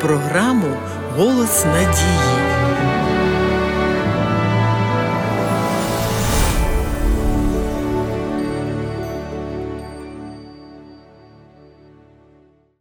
програму Голос надії.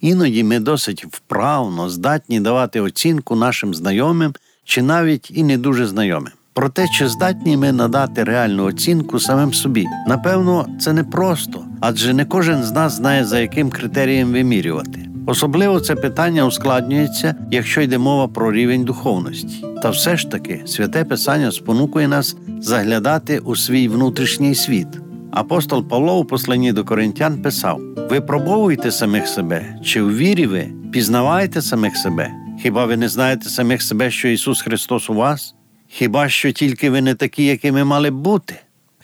Іноді ми досить вправно здатні давати оцінку нашим знайомим чи навіть і не дуже знайомим. Про те, чи здатні ми надати реальну оцінку самим собі. Напевно, це не просто, адже не кожен з нас знає, за яким критерієм вимірювати. Особливо це питання ускладнюється, якщо йде мова про рівень духовності. Та все ж таки святе Писання спонукує нас заглядати у свій внутрішній світ. Апостол Павло у посланні до коринтян писав: Випробовуйте самих себе, чи в вірі ви пізнавайте самих себе. Хіба ви не знаєте самих себе, що Ісус Христос у вас? Хіба що тільки ви не такі, якими мали б бути?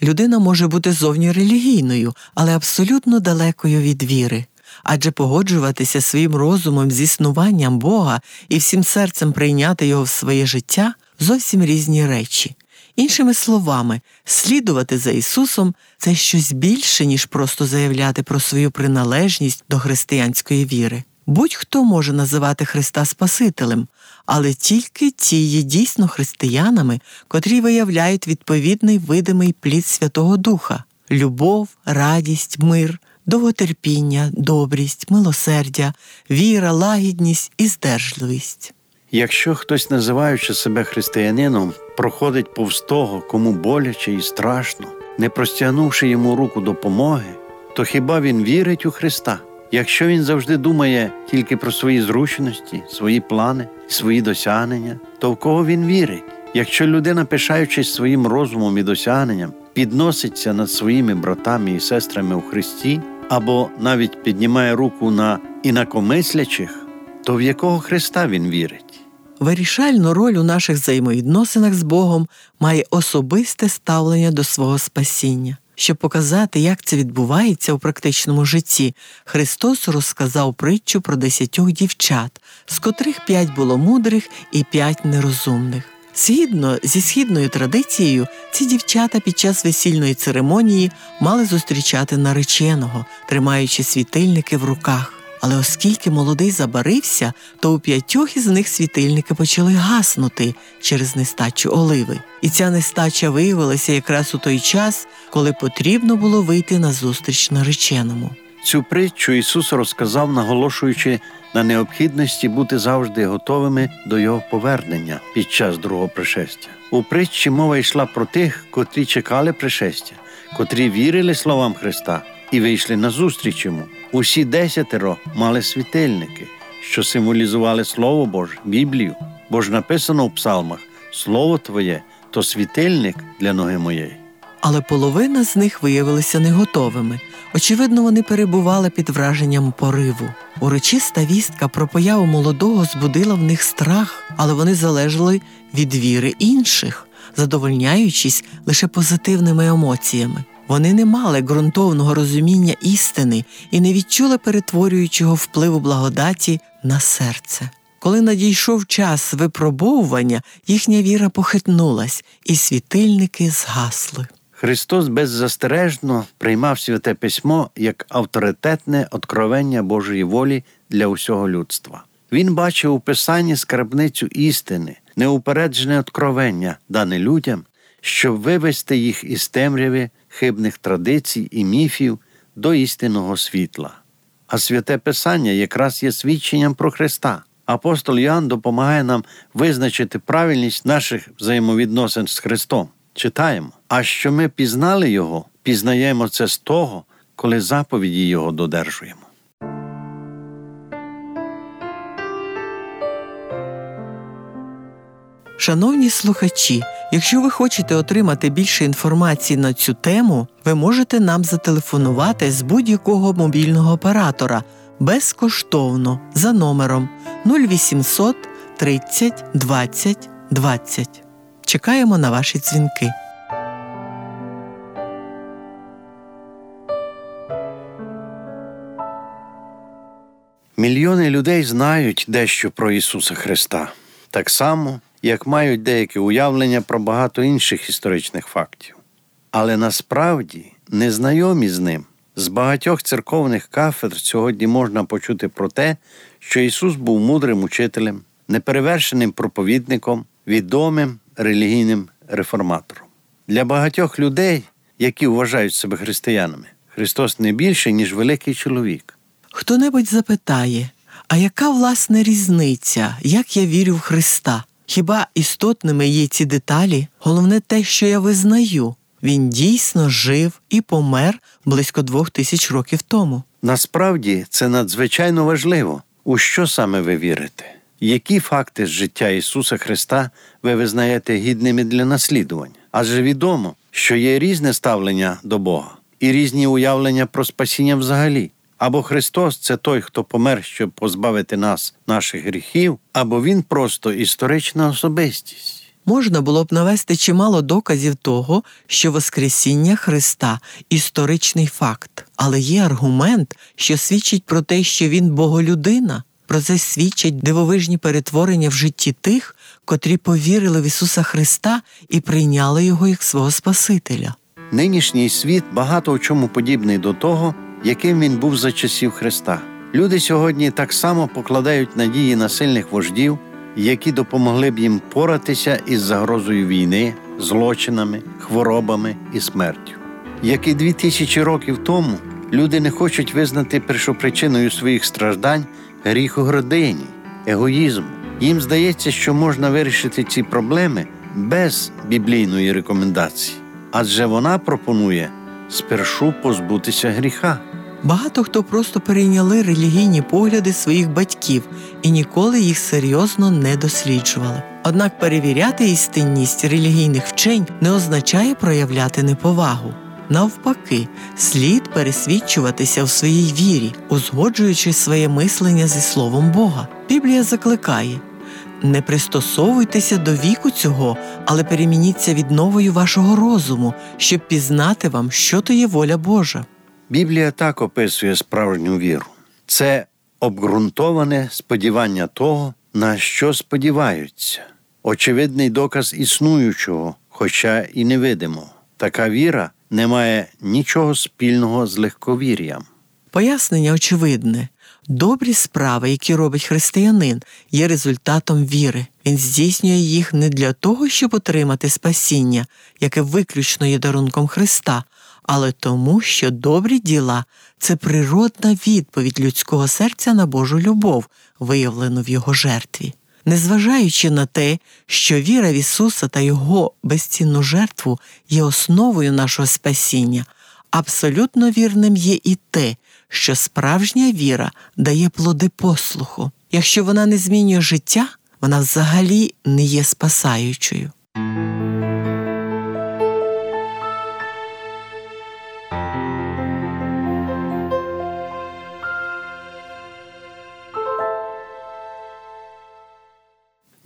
Людина може бути зовні релігійною, але абсолютно далекою від віри. Адже погоджуватися своїм розумом з існуванням Бога і всім серцем прийняти його в своє життя зовсім різні речі. Іншими словами, слідувати за Ісусом це щось більше, ніж просто заявляти про свою приналежність до християнської віри. Будь-хто може називати Христа Спасителем, але тільки ті є дійсно християнами, котрі виявляють відповідний видимий плід Святого Духа любов, радість, мир, довготерпіння, добрість, милосердя, віра, лагідність і здержливість. Якщо хтось, називаючи себе християнином, проходить повз того, кому боляче і страшно, не простягнувши йому руку допомоги, то хіба він вірить у Христа? Якщо він завжди думає тільки про свої зручності, свої плани, свої досягнення, то в кого він вірить? Якщо людина, пишаючись своїм розумом і досягненням, підноситься над своїми братами і сестрами у Христі, або навіть піднімає руку на інакомислячих, то в якого Христа він вірить? Вирішальну роль у наших взаємовідносинах з Богом має особисте ставлення до свого спасіння. Щоб показати, як це відбувається у практичному житті, Христос розказав притчу про десятьох дівчат, з котрих п'ять було мудрих і п'ять нерозумних. Згідно зі східною традицією, ці дівчата під час весільної церемонії мали зустрічати нареченого, тримаючи світильники в руках. Але оскільки молодий забарився, то у п'ятьох із них світильники почали гаснути через нестачу оливи. І ця нестача виявилася якраз у той час, коли потрібно було вийти на зустріч нареченому. Цю притчу Ісус розказав, наголошуючи на необхідності бути завжди готовими до Його повернення під час другого пришестя. У притчі мова йшла про тих, котрі чекали пришестя, котрі вірили словам Христа і вийшли на зустріч йому. Усі десятеро мали світильники, що символізували Слово Боже, Біблію, бо ж написано в псалмах Слово Твоє то світильник для ноги моєї. Але половина з них виявилися не готовими. Очевидно, вони перебували під враженням пориву. Урочиста вістка про появу молодого збудила в них страх, але вони залежали від віри інших, задовольняючись лише позитивними емоціями. Вони не мали ґрунтовного розуміння істини і не відчули перетворюючого впливу благодаті на серце. Коли надійшов час випробовування, їхня віра похитнулась, і світильники згасли. Христос беззастережно приймав святе письмо як авторитетне откровення Божої волі для усього людства. Він бачив у Писанні скарбницю істини, неупереджене откровення, дане людям, щоб вивести їх із темряви хибних традицій і міфів до істинного світла. А святе Писання якраз є свідченням про Христа. Апостол Іоанн допомагає нам визначити правильність наших взаємовідносин з Христом. Читаємо. А що ми пізнали Його, пізнаємо це з того, коли заповіді Його додержуємо. Шановні слухачі, якщо ви хочете отримати більше інформації на цю тему, ви можете нам зателефонувати з будь-якого мобільного оператора безкоштовно за номером 0800 30 20 20. Чекаємо на ваші дзвінки. Мільйони людей знають дещо про Ісуса Христа, так само, як мають деяке уявлення про багато інших історичних фактів. Але насправді незнайомі з ним З багатьох церковних кафедр сьогодні можна почути про те, що Ісус був мудрим учителем, неперевершеним проповідником, відомим релігійним реформатором. Для багатьох людей, які вважають себе християнами, Христос не більше, ніж великий чоловік. Хто небудь запитає, а яка власне різниця, як я вірю в Христа? Хіба істотними є ці деталі? Головне те, що я визнаю. Він дійсно жив і помер близько двох тисяч років тому. Насправді це надзвичайно важливо. У що саме ви вірите? Які факти з життя Ісуса Христа ви визнаєте гідними для наслідування? Адже відомо, що є різне ставлення до Бога і різні уявлення про спасіння взагалі. Або Христос це той, хто помер, щоб позбавити нас наших гріхів, або Він просто історична особистість. Можна було б навести чимало доказів того, що Воскресіння Христа історичний факт, але є аргумент, що свідчить про те, що він боголюдина. Про це свідчать дивовижні перетворення в житті тих, котрі повірили в Ісуса Христа і прийняли Його як свого Спасителя. Нинішній світ багато в чому подібний до того, яким він був за часів Христа. Люди сьогодні так само покладають надії на сильних вождів, які допомогли б їм поратися із загрозою війни, злочинами, хворобами і смертю. Як і дві тисячі років тому люди не хочуть визнати першопричиною своїх страждань гріх у гордині, егоїзму. Їм здається, що можна вирішити ці проблеми без біблійної рекомендації, адже вона пропонує спершу позбутися гріха. Багато хто просто перейняли релігійні погляди своїх батьків і ніколи їх серйозно не досліджували. Однак перевіряти істинність релігійних вчень не означає проявляти неповагу. Навпаки, слід пересвідчуватися в своїй вірі, узгоджуючи своє мислення зі Словом Бога. Біблія закликає не пристосовуйтеся до віку цього, але перемініться відновою вашого розуму, щоб пізнати вам, що то є воля Божа. Біблія так описує справжню віру. Це обґрунтоване сподівання того, на що сподіваються, очевидний доказ існуючого, хоча і невидимого. Така віра не має нічого спільного з легковір'ям. Пояснення очевидне. Добрі справи, які робить християнин, є результатом віри. Він здійснює їх не для того, щоб отримати спасіння, яке виключно є дарунком Христа, але тому, що добрі діла це природна відповідь людського серця на Божу любов, виявлену в його жертві. Незважаючи на те, що віра в Ісуса та Його безцінну жертву є основою нашого спасіння, абсолютно вірним є і те, що справжня віра дає плоди послуху. Якщо вона не змінює життя, вона взагалі не є спасаючою.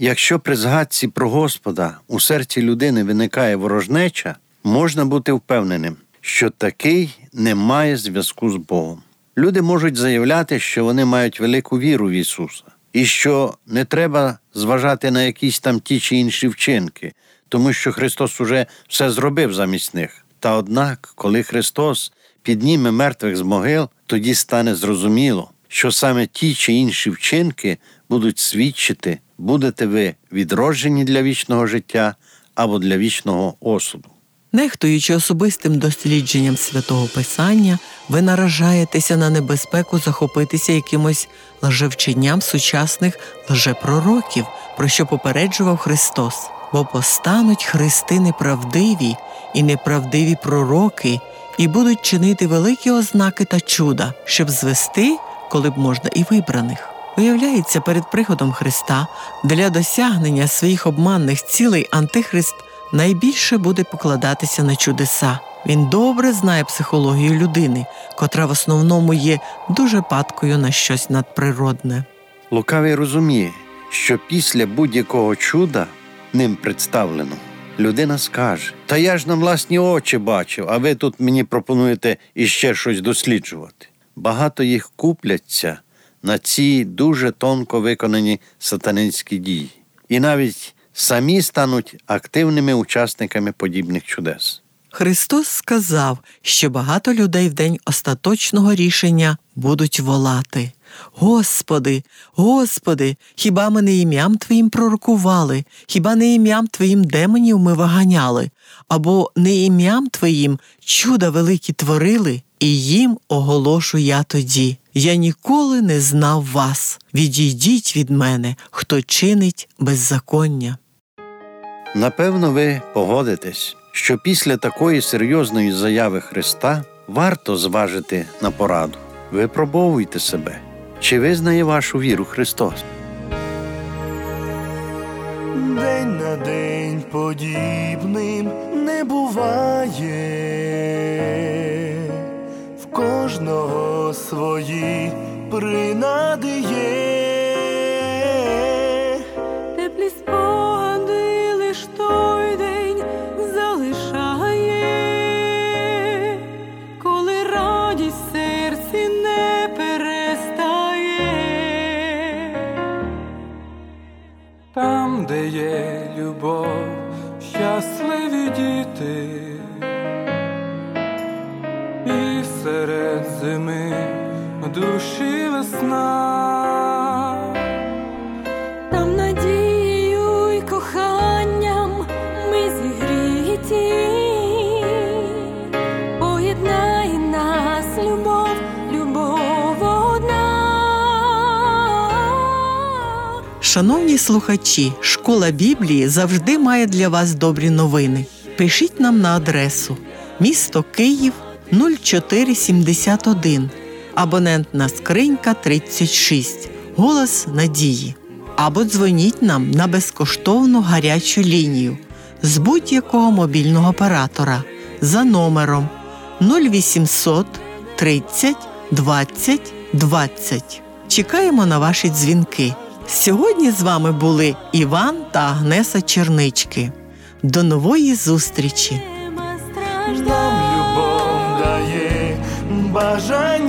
Якщо при згадці про Господа у серці людини виникає ворожнеча, можна бути впевненим, що такий не має зв'язку з Богом. Люди можуть заявляти, що вони мають велику віру в Ісуса, і що не треба зважати на якісь там ті чи інші вчинки, тому що Христос уже все зробив замість них. Та однак, коли Христос підніме мертвих з могил, тоді стане зрозуміло, що саме ті чи інші вчинки будуть свідчити, будете ви відроджені для вічного життя або для вічного осуду. Нехтуючи особистим дослідженням святого Писання, ви наражаєтеся на небезпеку захопитися якимось лжевченням сучасних лжепророків, про що попереджував Христос, бо постануть христи неправдиві і неправдиві пророки, і будуть чинити великі ознаки та чуда, щоб звести, коли б можна, і вибраних. Виявляється, перед приходом Христа для досягнення своїх обманних цілей Антихрист найбільше буде покладатися на чудеса. Він добре знає психологію людини, котра в основному є дуже падкою на щось надприродне. Лукавий розуміє, що після будь-якого чуда ним представлено, людина скаже: Та я ж на власні очі бачив, а ви тут мені пропонуєте іще щось досліджувати. Багато їх купляться на ці дуже тонко виконані сатанинські дії. І навіть самі стануть активними учасниками подібних чудес. Христос сказав, що багато людей в день остаточного рішення будуть волати. Господи, Господи, хіба ми не ім'ям Твоїм пророкували, хіба не ім'ям Твоїм демонів ми виганяли, або не ім'ям Твоїм чуда великі творили, і їм оголошу я тоді. Я ніколи не знав вас. Відійдіть від мене, хто чинить беззаконня. Напевно, ви погодитесь, що після такої серйозної заяви Христа варто зважити на пораду. Випробовуйте себе, чи визнає вашу віру Христос. День на день подібним не буває, в кожного свої принади є. Діти, і серед зими в душі весна. Там надією й коханням ми зігріті, поєднає нас любов, любов одна. Шановні слухачі, школа Біблії завжди має для вас добрі новини. Пишіть нам на адресу місто Київ 0471, абонентна скринька 36, голос надії. Або дзвоніть нам на безкоштовну гарячу лінію з будь-якого мобільного оператора за номером 0800 30 20 20. Чекаємо на ваші дзвінки. Сьогодні з вами були Іван та Агнеса Чернички. До нової зустрічі! Нам любов дає бажання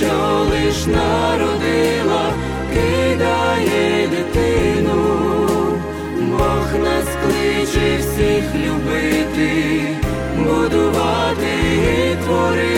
що лиш народила, кидає дитину. Бог нас кличе всіх любити, будувати і творити